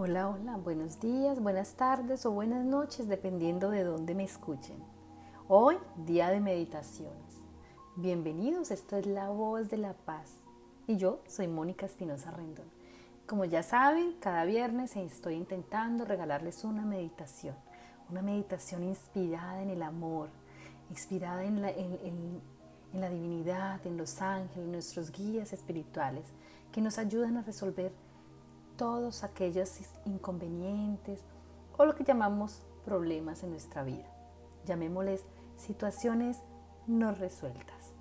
Hola, hola, buenos días, buenas tardes o buenas noches, dependiendo de dónde me escuchen. Hoy, día de meditaciones. Bienvenidos, esto es La Voz de la Paz. Y yo soy Mónica Espinosa Rendón. Como ya saben, cada viernes estoy intentando regalarles una meditación. Una meditación inspirada en el amor, inspirada en la, en la divinidad, en los ángeles, nuestros guías espirituales, que nos ayudan a resolver todos aquellos inconvenientes o lo que llamamos problemas en nuestra vida. Llamémosles situaciones no resueltas.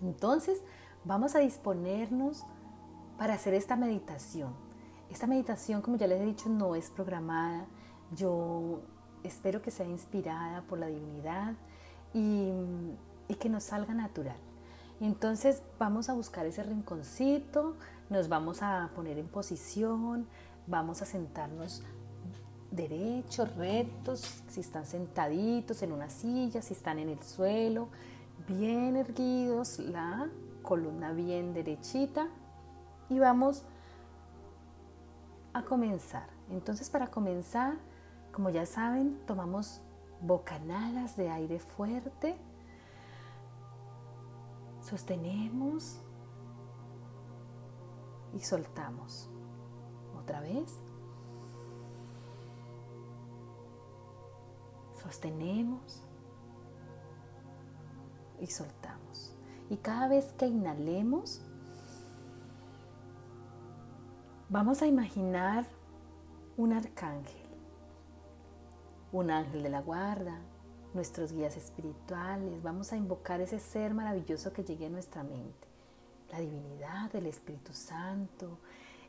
Entonces, vamos a disponernos para hacer esta meditación. Esta meditación, como ya les he dicho, no es programada. Yo espero que sea inspirada por la divinidad y, y que nos salga natural. Entonces vamos a buscar ese rinconcito, nos vamos a poner en posición, vamos a sentarnos derechos, rectos, si están sentaditos en una silla, si están en el suelo, bien erguidos, la columna bien derechita y vamos a comenzar. Entonces para comenzar, como ya saben, tomamos bocanadas de aire fuerte Sostenemos y soltamos. Otra vez. Sostenemos y soltamos. Y cada vez que inhalemos, vamos a imaginar un arcángel, un ángel de la guarda, nuestros guías espirituales, vamos a invocar ese ser maravilloso que llegue a nuestra mente, la divinidad, el Espíritu Santo,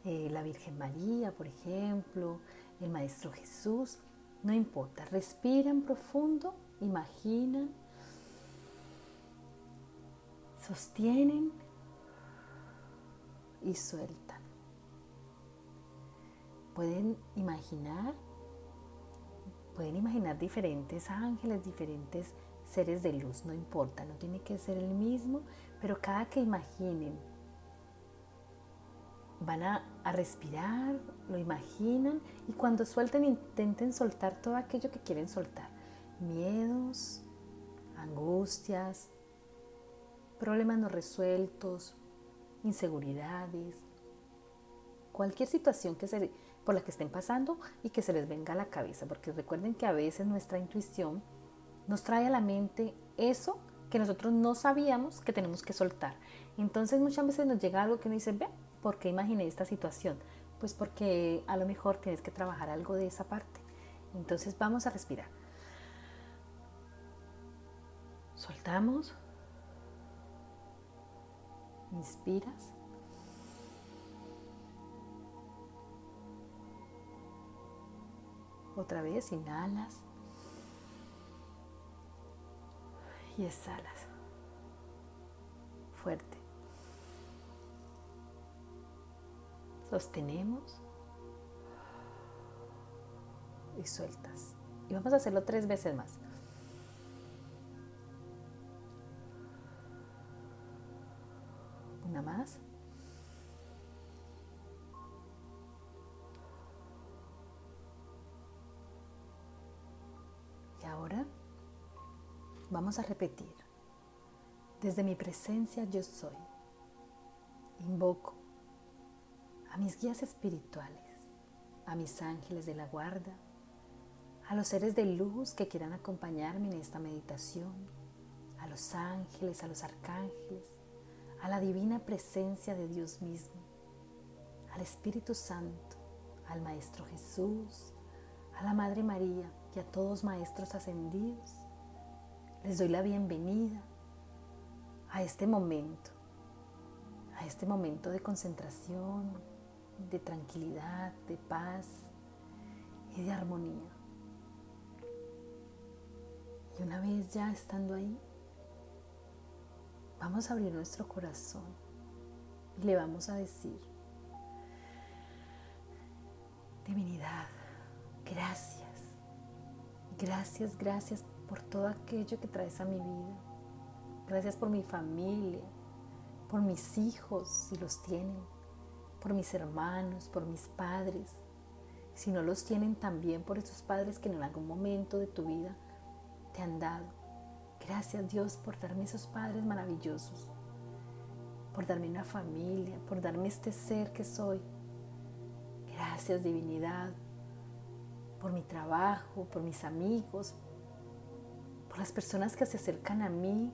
eh, la Virgen María, por ejemplo, el Maestro Jesús, no importa, respiran profundo, imaginan, sostienen y sueltan. Pueden imaginar Pueden imaginar diferentes ángeles, diferentes seres de luz, no importa, no tiene que ser el mismo, pero cada que imaginen, van a, respirar, lo imaginan y cuando suelten intenten soltar todo aquello que quieren soltar, miedos, angustias, problemas no resueltos, inseguridades, cualquier situación que se por la que estén pasando y que se les venga a la cabeza, porque recuerden que a veces nuestra intuición nos trae a la mente eso que nosotros no sabíamos que tenemos que soltar. Entonces muchas veces nos llega algo que nos dice, ve, ¿por qué imaginé esta situación? Pues porque a lo mejor tienes que trabajar algo de esa parte. Entonces vamos a respirar. Soltamos. Inspiras. Otra vez, inhalas y exhalas. Fuerte. Sostenemos y sueltas. Y vamos a hacerlo tres veces más. Una más. Vamos a repetir. Desde mi presencia yo soy. Invoco a mis guías espirituales, a mis ángeles de la guarda, a los seres de luz que quieran acompañarme en esta meditación, a los ángeles, a los arcángeles, a la divina presencia de Dios mismo, al Espíritu Santo, al Maestro Jesús, a la Madre María, y a todos maestros ascendidos. Les doy la bienvenida a este momento, a este momento de concentración, de tranquilidad, de paz y de armonía. Y una vez ya estando ahí, vamos a abrir nuestro corazón y le vamos a decir, divinidad, gracias Gracias, gracias por todo aquello que traes a mi vida. Gracias por mi familia, por mis hijos, si los tienen. por mis hermanos, por mis padres. Si no los tienen también por esos padres que en algún momento de tu vida te han dado. Gracias Dios por darme esos padres maravillosos, por darme una familia, por darme este ser que soy. Gracias divinidad por mi trabajo, por mis amigos, por las personas que se acercan a mí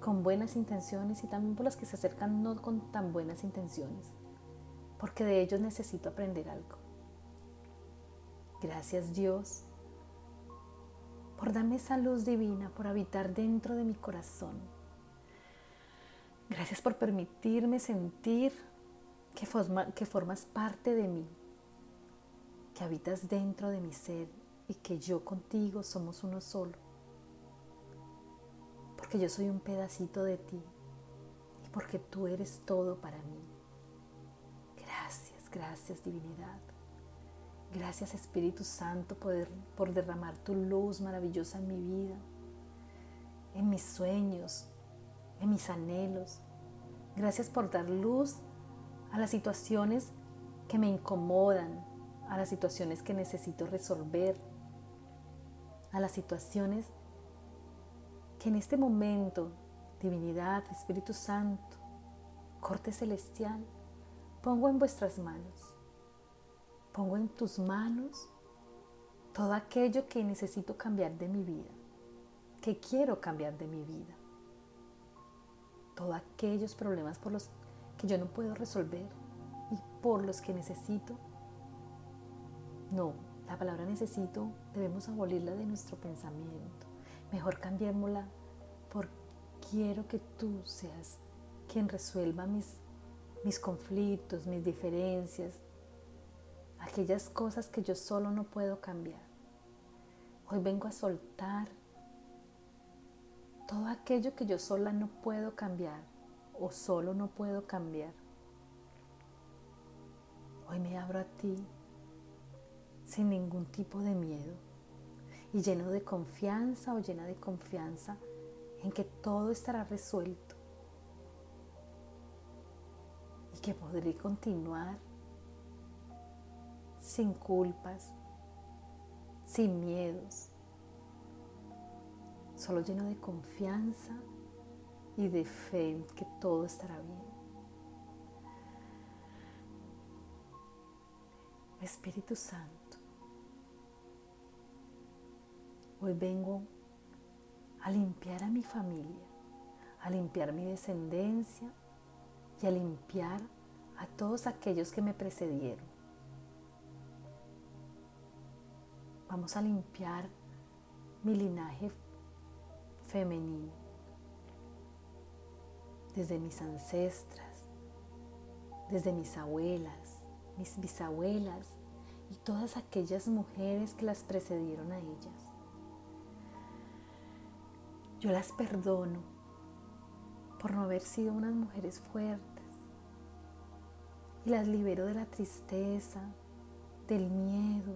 con buenas intenciones y también por las que se acercan no con tan buenas intenciones, porque de ellos necesito aprender algo. Gracias Dios por darme esa luz divina, por habitar dentro de mi corazón. Gracias por permitirme sentir que, que formas parte de mí, que habitas dentro de mi ser y que yo contigo somos uno solo porque yo soy un pedacito de ti y porque tú eres todo para mí. Gracias, gracias divinidad. Gracias Espíritu Santo por, por derramar tu luz maravillosa en mi vida, en mis sueños, en mis anhelos. Gracias por dar luz a las situaciones que me incomodan, a las situaciones que necesito resolver, a las situaciones que en este momento, divinidad, Espíritu Santo, corte celestial, pongo en vuestras manos, pongo en tus manos todo aquello que necesito cambiar de mi vida, que quiero cambiar de mi vida, todos aquellos problemas por los que yo no puedo resolver y por los que necesito. No, la palabra necesito debemos abolirla de nuestro pensamiento Mejor cambiémosla por quiero que tú seas quien resuelva mis, mis conflictos, mis diferencias, aquellas cosas que yo solo no puedo cambiar. Hoy vengo a soltar todo aquello que yo sola no puedo cambiar o solo no puedo cambiar. Hoy me abro a ti sin ningún tipo de miedo y lleno de confianza o llena de confianza en que todo estará resuelto y que podré continuar sin culpas, sin miedos, solo lleno de confianza y de fe en que todo estará bien. Espíritu Santo, Hoy vengo a limpiar a mi familia, a limpiar mi descendencia y a limpiar a todos aquellos que me precedieron. Vamos a limpiar mi linaje femenino, desde mis ancestras, desde mis abuelas, mis bisabuelas y todas aquellas mujeres que las precedieron a ellas. Yo las perdono por no haber sido unas mujeres fuertes y las libero de la tristeza, del miedo,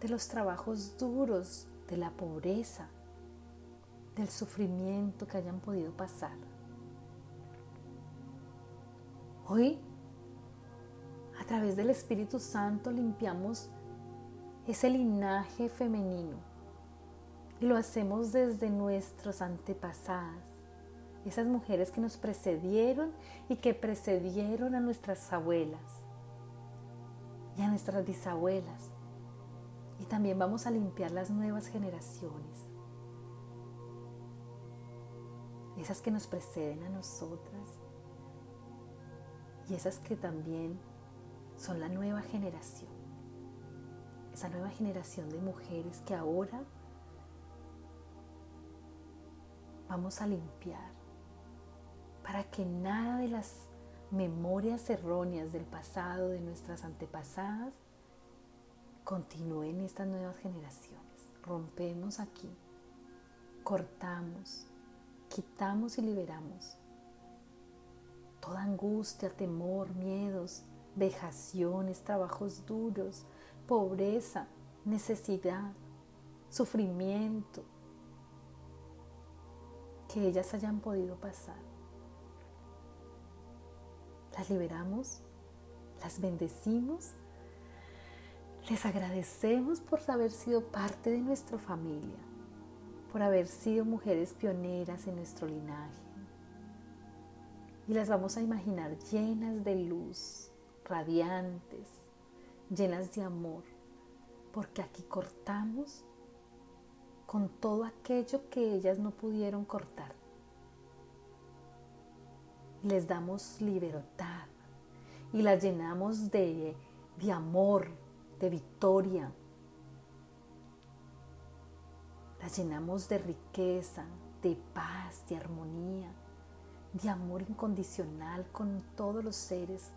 de los trabajos duros, de la pobreza, del sufrimiento que hayan podido pasar. Hoy, a través del Espíritu Santo, limpiamos ese linaje femenino y lo hacemos desde nuestros antepasadas, esas mujeres que nos precedieron y que precedieron a nuestras abuelas y a nuestras bisabuelas. Y también vamos a limpiar las nuevas generaciones, esas que nos preceden a nosotras y esas que también son la nueva generación, esa nueva generación de mujeres que ahora vamos a limpiar para que nada de las memorias erróneas del pasado, de nuestras antepasadas, continúe en estas nuevas generaciones. Rompemos aquí, cortamos, quitamos y liberamos toda angustia, temor, miedos, vejaciones, trabajos duros, pobreza, necesidad, sufrimiento, que ellas hayan podido pasar. las liberamos, las bendecimos, les agradecemos por haber sido parte de nuestra familia, por haber sido mujeres pioneras en nuestro linaje. Y las vamos a imaginar llenas de luz, radiantes, llenas de amor, porque aquí cortamos con todo aquello que ellas no pudieron cortar. Les damos libertad y las llenamos de, de amor, de victoria. Las llenamos de riqueza, de paz, de armonía, de amor incondicional con todos los seres,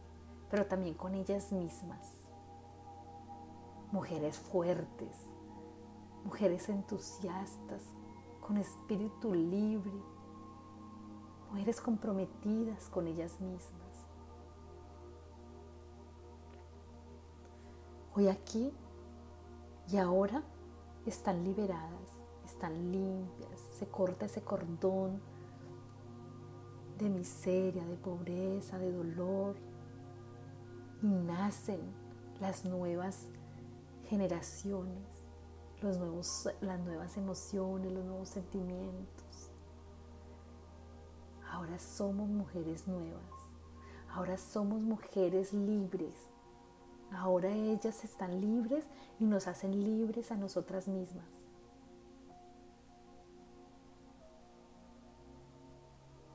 pero también con ellas mismas. Mujeres fuertes, mujeres entusiastas, con espíritu libre, mujeres comprometidas con ellas mismas. Hoy aquí y ahora están liberadas, están limpias, se corta ese cordón de miseria, de pobreza, de dolor, y nacen las nuevas generaciones, los nuevos, las nuevas emociones, los nuevos sentimientos. Ahora somos mujeres nuevas, ahora somos mujeres libres, ahora ellas están libres y nos hacen libres a nosotras mismas.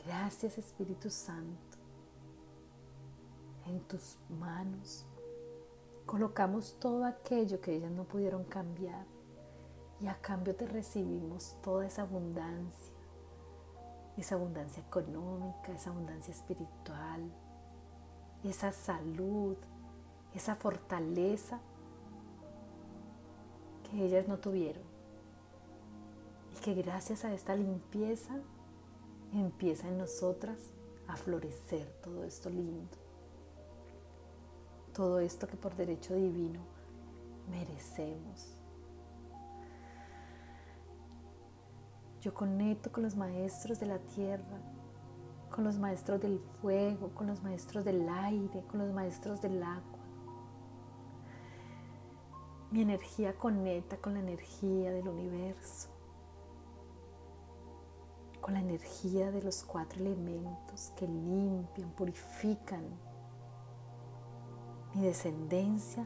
Gracias Espíritu Santo. En tus manos colocamos todo aquello que ellas no pudieron cambiar y a cambio te recibimos toda esa abundancia, esa abundancia económica, esa abundancia espiritual, esa salud, esa fortaleza que ellas no tuvieron. Y que gracias a esta limpieza empieza en nosotras a florecer todo esto lindo, todo esto que por derecho divino merecemos. Yo conecto con los maestros de la tierra, con los maestros del fuego, con los maestros del aire, con los maestros del agua. Mi energía conecta con la energía del universo con la energía de los cuatro elementos que limpian, purifican mi descendencia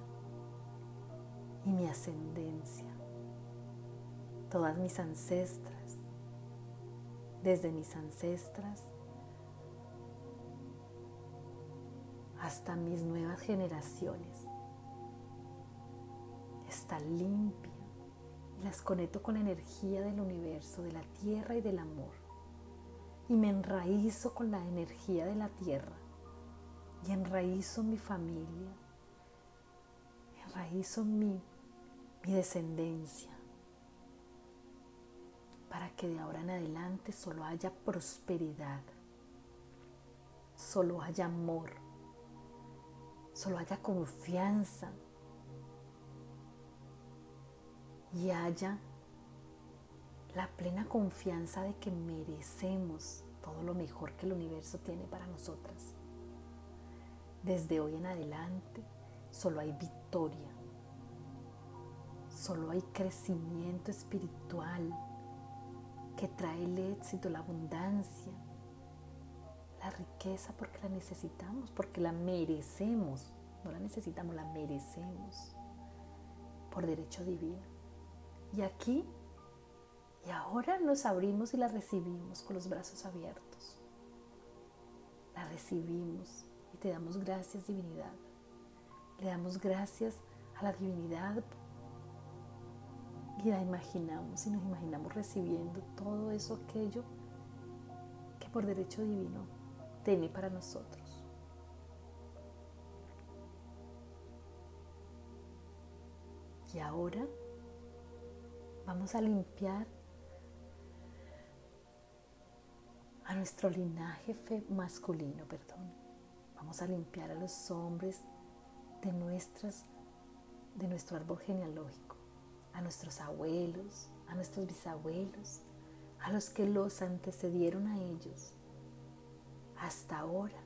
y mi ascendencia. Todas mis ancestras, desde mis ancestras hasta mis nuevas generaciones, está limpia. Las conecto con la energía del universo, de la tierra y del amor. Y me enraízo con la energía de la tierra. Y enraízo mi familia, enraízo mi, mi descendencia para que de ahora en adelante solo haya prosperidad, solo haya amor, solo haya confianza y haya la plena confianza de que merecemos todo lo mejor que el universo tiene para nosotras. Desde hoy en adelante solo hay victoria, solo hay crecimiento espiritual que trae el éxito, la abundancia, la riqueza porque la necesitamos, porque la merecemos, no la necesitamos, la merecemos por derecho divino. Y aquí y ahora nos abrimos y la recibimos con los brazos abiertos. La recibimos y te damos gracias, divinidad. Le damos gracias a la divinidad y la imaginamos y nos imaginamos recibiendo todo eso, aquello que por derecho divino tiene para nosotros. Y ahora vamos a limpiar a nuestro linaje masculino, perdón. Vamos a limpiar a los hombres de, nuestras, de nuestro árbol genealógico, a nuestros abuelos, a nuestros bisabuelos, a los que los antecedieron a ellos, hasta ahora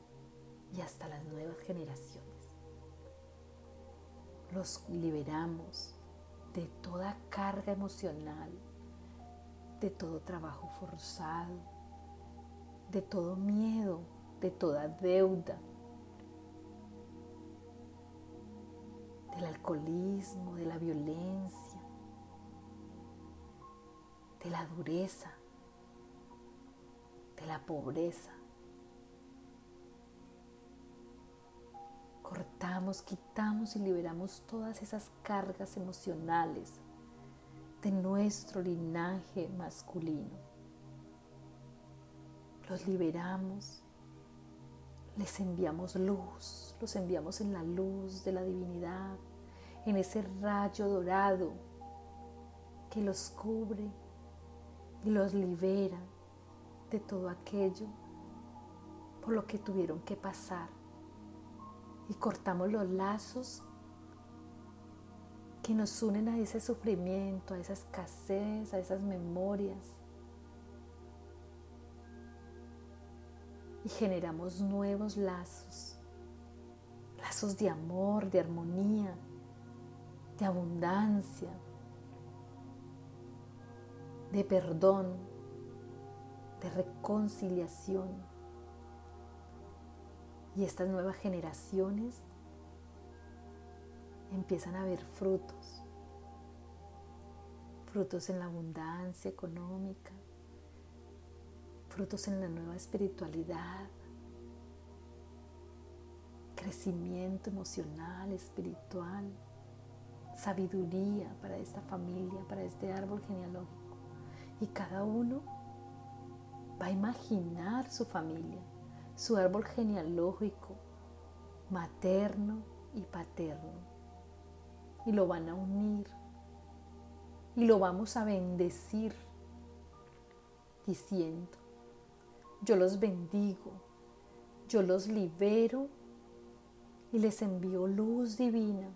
y hasta las nuevas generaciones. Los liberamos de toda carga emocional, de todo trabajo forzado, de todo miedo, de toda deuda, del alcoholismo, de la violencia, de la dureza, de la pobreza. Cortamos, quitamos y liberamos todas esas cargas emocionales de nuestro linaje masculino. Los liberamos, les enviamos luz, los enviamos en la luz de la divinidad, en ese rayo dorado que los cubre y los libera de todo aquello por lo que tuvieron que pasar. Y cortamos los lazos que nos unen a ese sufrimiento, a esa escasez, a esas memorias. Y generamos nuevos lazos, lazos de amor, de armonía, de abundancia, de perdón, de reconciliación. Y estas nuevas generaciones empiezan a ver frutos, frutos en la abundancia económica, frutos en la nueva espiritualidad, crecimiento emocional, espiritual, sabiduría para esta familia, para este árbol genealógico. Y cada uno va a imaginar su familia, su árbol genealógico, materno y paterno. Y lo van a unir y lo vamos a bendecir diciendo, yo los bendigo, yo los libero y les envío luz divina,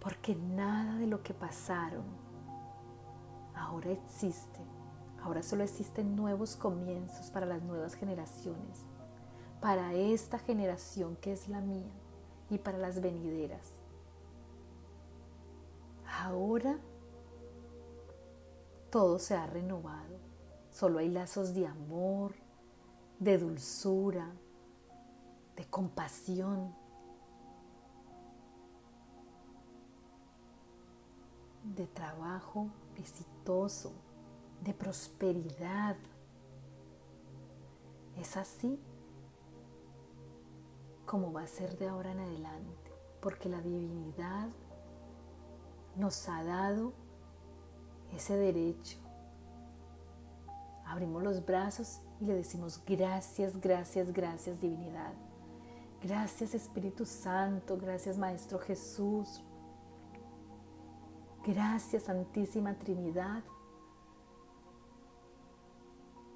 porque nada de lo que pasaron ahora existe, ahora solo existen nuevos comienzos para las nuevas generaciones, para esta generación que es la mía y para las venideras. Ahora todo se ha renovado. Solo hay lazos de amor, de dulzura, de compasión, de trabajo exitoso, de prosperidad. Es así como va a ser de ahora en adelante, porque la divinidad nos ha dado ese derecho. Abrimos los brazos y le decimos gracias, gracias, gracias divinidad. Gracias Espíritu Santo, gracias Maestro Jesús. Gracias Santísima Trinidad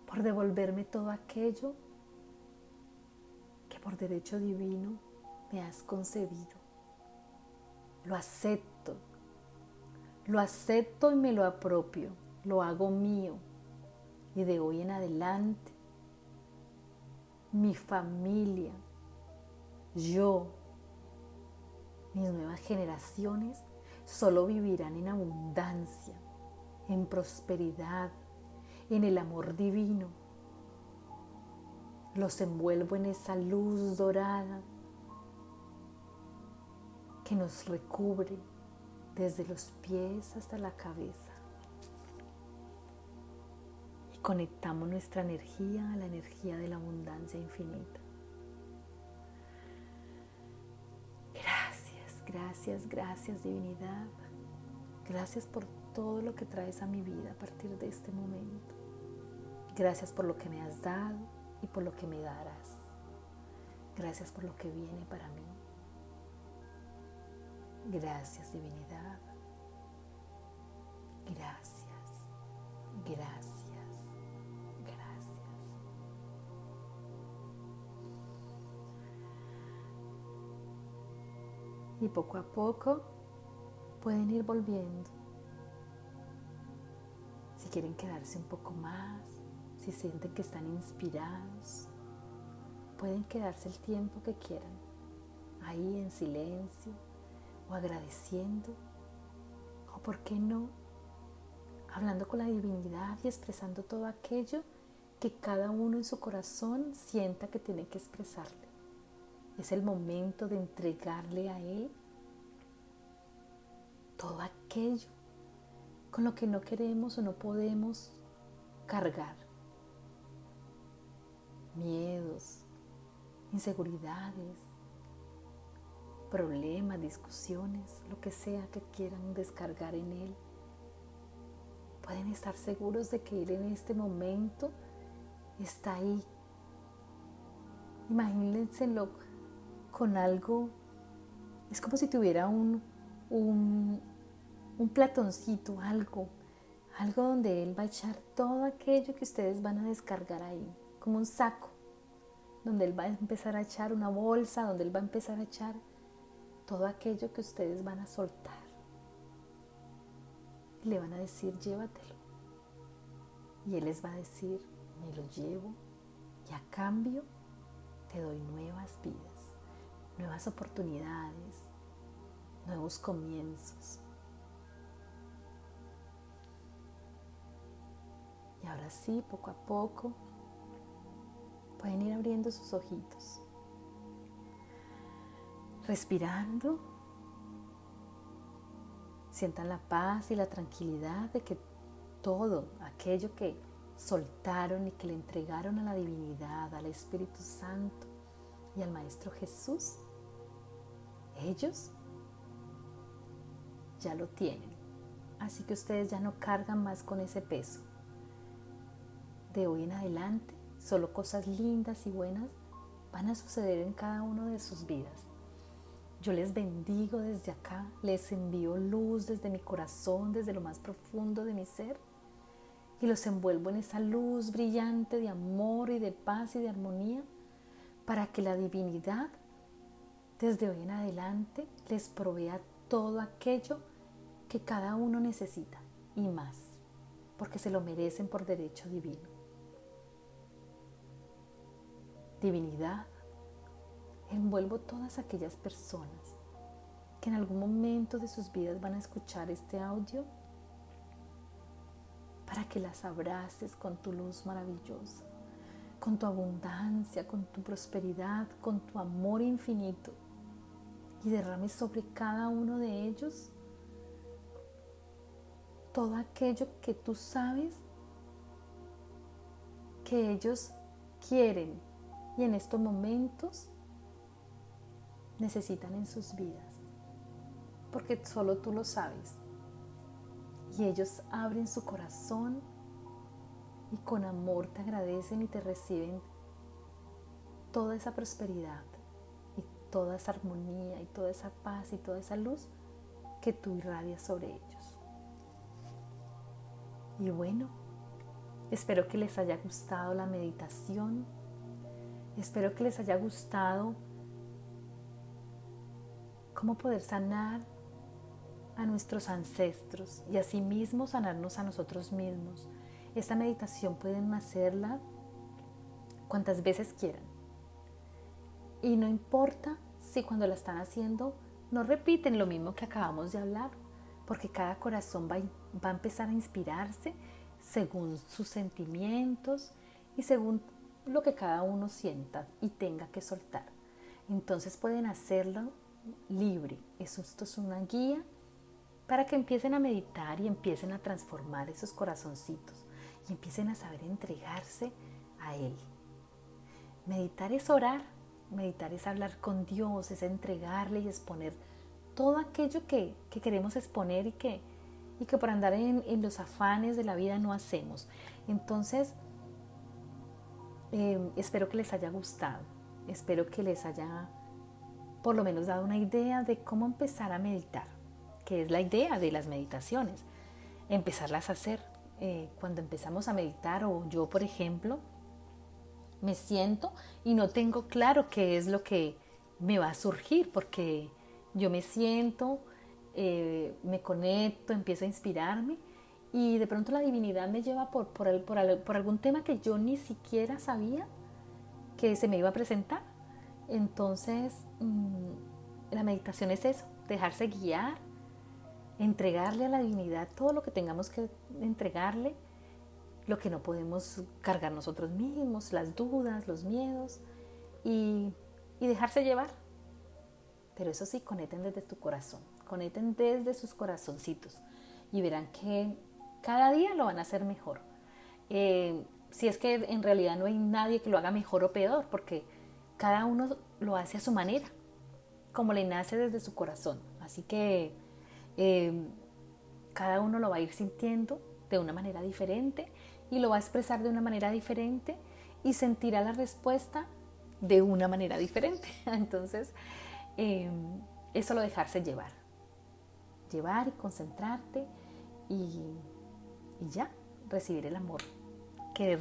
por devolverme todo aquello por derecho divino me has concedido. Lo acepto, lo acepto y me lo apropio, lo hago mío. Y de hoy en adelante, mi familia, yo, mis nuevas generaciones solo vivirán en abundancia, en prosperidad, en el amor divino los envuelvo en esa luz dorada que nos recubre desde los pies hasta la cabeza. Y conectamos nuestra energía a la energía de la abundancia infinita. Gracias, gracias, divinidad. Gracias por todo lo que traes a mi vida a partir de este momento. Gracias por lo que me has dado y por lo que me darás. Gracias por lo que viene para mí. Gracias divinidad. Gracias, gracias. Y poco a poco pueden ir volviendo. Si quieren quedarse un poco más, si sienten que están inspirados, pueden quedarse el tiempo que quieran, ahí en silencio o agradeciendo, o por qué no, hablando con la divinidad y expresando todo aquello que cada uno en su corazón sienta que tiene que expresarle. Es el momento de entregarle a Él todo aquello con lo que no queremos o no podemos cargar. Miedos, inseguridades, problemas, discusiones, lo que sea que quieran descargar en Él. Pueden estar seguros de que Él en este momento está ahí. Imagínenselo con algo, es como si tuviera un, un, platoncito, algo, algo donde Él va a echar todo aquello que ustedes van a descargar ahí, como un saco, donde Él va a empezar a echar una bolsa, donde Él va a empezar a echar todo aquello que ustedes van a soltar. Y le van a decir, llévatelo. Y Él les va a decir, me lo llevo y a cambio te doy nuevas vidas, nuevas oportunidades, nuevos comienzos. Y ahora sí, poco a poco, pueden ir abriendo sus ojitos, respirando. Sientan la paz y la tranquilidad de que todo aquello que soltaron y que le entregaron a la divinidad, al Espíritu Santo y al Maestro Jesús, ellos ya lo tienen. Así que ustedes ya no cargan más con ese peso. De hoy en adelante, solo cosas lindas y buenas van a suceder en cada una de sus vidas. Yo les bendigo desde acá, les envío luz desde mi corazón, desde lo más profundo de mi ser y los envuelvo en esa luz brillante de amor y de paz y de armonía para que la divinidad desde hoy en adelante les provea todo aquello que cada uno necesita y más, porque se lo merecen por derecho divino. Divinidad, envuelvo todas aquellas personas que en algún momento de sus vidas van a escuchar este audio para que las abraces con tu luz maravillosa, con tu abundancia, con tu prosperidad, con tu amor infinito y derrames sobre cada uno de ellos todo aquello que tú sabes que ellos quieren y en estos momentos necesitan en sus vidas, porque solo tú lo sabes. Y ellos abren su corazón y con amor te agradecen y te reciben toda esa prosperidad toda esa armonía y toda esa paz y toda esa luz que tú irradias sobre ellos. Y bueno, espero que les haya gustado la meditación, espero que les haya gustado cómo poder sanar a nuestros ancestros y asimismo sanarnos a nosotros mismos. Esta meditación pueden hacerla cuantas veces quieran. Y no importa si cuando la están haciendo no repiten lo mismo que acabamos de hablar, porque cada corazón va, va a empezar a inspirarse según sus sentimientos y según lo que cada uno sienta y tenga que soltar. Entonces pueden hacerlo libre. Esto es una guía para que empiecen a meditar y empiecen a transformar esos corazoncitos y empiecen a saber entregarse a Él. Meditar es orar, meditar es hablar con Dios, es entregarle y exponer todo aquello que, queremos exponer y que, y que por andar en, los afanes de la vida no hacemos. Entonces, em, espero que les haya gustado, espero que les haya por lo menos dado una idea de cómo empezar a meditar que es la idea de las meditaciones, empezarlas a hacer. Eh, cuando empezamos a meditar o yo, por ejemplo, me siento y no tengo claro qué es lo que me va a surgir, porque yo me siento, eh, me conecto, empiezo a inspirarme y de pronto la divinidad me lleva por, por, algún tema que yo ni siquiera sabía que se me iba a presentar. Entonces, mm, la meditación es eso, dejarse guiar, entregarle a la divinidad todo lo que tengamos que entregarle, lo que no podemos cargar nosotros mismos, las dudas, los miedos, y, dejarse llevar. Pero eso sí, conecten desde tu corazón, conecten desde sus corazoncitos y verán que cada día lo van a hacer mejor. Eh, si es que en realidad no hay nadie que lo haga mejor o peor, porque cada uno lo hace a su manera, como le nace desde su corazón. Así que eh, cada uno lo va a ir sintiendo de una manera diferente y lo va a expresar de una manera diferente y sentirá la respuesta de una manera diferente. Entonces, eh, eso lo dejarse llevar. Llevar y concentrarte y ya, recibir el amor que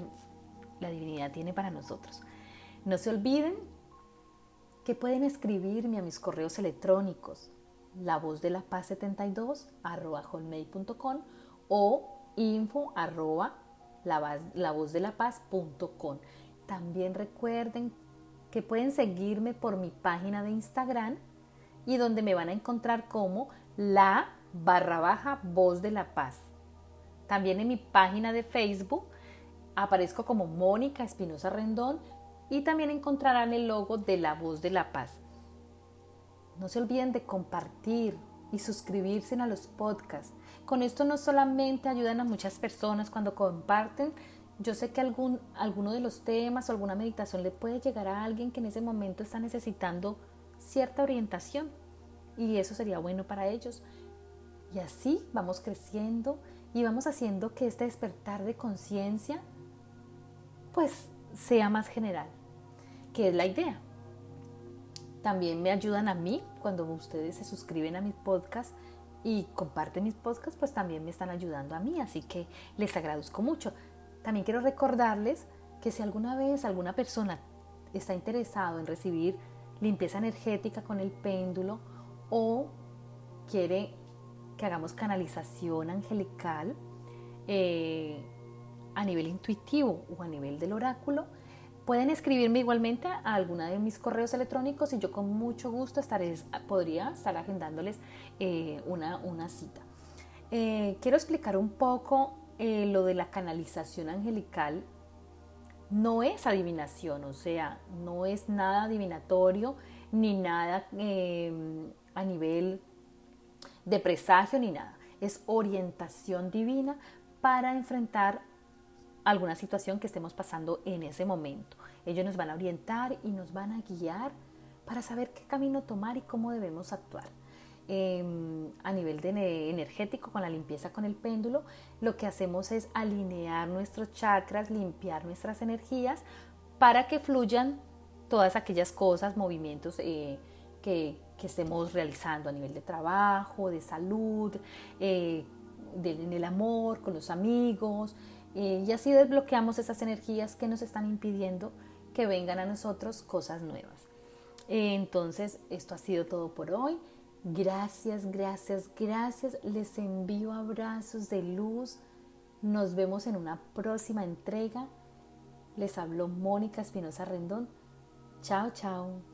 la divinidad tiene para nosotros. No se olviden que pueden escribirme a mis correos electrónicos la voz de la paz 72 arroba o info arroba la voz de la paz.com. También recuerden que pueden seguirme por mi página de Instagram y donde me van a encontrar como la barra baja voz de la paz. También en mi página de Facebook aparezco como Mónica Espinosa Rendón y también encontrarán el logo de La Voz de la Paz. No se olviden de compartir y suscribirse a los podcasts. Con esto no solamente ayudan a muchas personas cuando comparten, yo sé que algún, alguno de los temas o alguna meditación le puede llegar a alguien que en ese momento está necesitando cierta orientación y eso sería bueno para ellos. Y así vamos creciendo y vamos haciendo que este despertar de conciencia pues sea más general, que es la idea. También me ayudan a mí cuando ustedes se suscriben a mis podcasts y comparten mis podcasts, pues también me están ayudando a mí, así que les agradezco mucho. También quiero recordarles que si alguna vez alguna persona está interesado en recibir limpieza energética con el péndulo o quiere que hagamos canalización angelical, eh, a nivel intuitivo o a nivel del oráculo, pueden escribirme igualmente a alguna de mis correos electrónicos y yo con mucho gusto podría estar agendándoles eh, una, una, cita. Eh, quiero explicar un poco eh, lo de la canalización angelical. No es adivinación, o sea, no es nada adivinatorio ni nada a nivel de presagio ni nada. Es orientación divina para enfrentar alguna situación que estemos pasando en ese momento. Ellos nos van a orientar y nos van a guiar para saber qué camino tomar y cómo debemos actuar. Em, a nivel energético, con la limpieza con el péndulo, lo que hacemos es alinear nuestros chakras, limpiar nuestras energías para que fluyan todas aquellas cosas, movimientos eh, que, estemos realizando a nivel de trabajo, de salud, eh, en el amor, con los amigos, y así desbloqueamos esas energías que nos están impidiendo que vengan a nosotros cosas nuevas. entonces, esto ha sido todo por hoy. Gracias, gracias, gracias. Les envío abrazos de luz. Nos vemos en una próxima entrega. Les habló Mónica Espinosa Rendón. Chao, chao.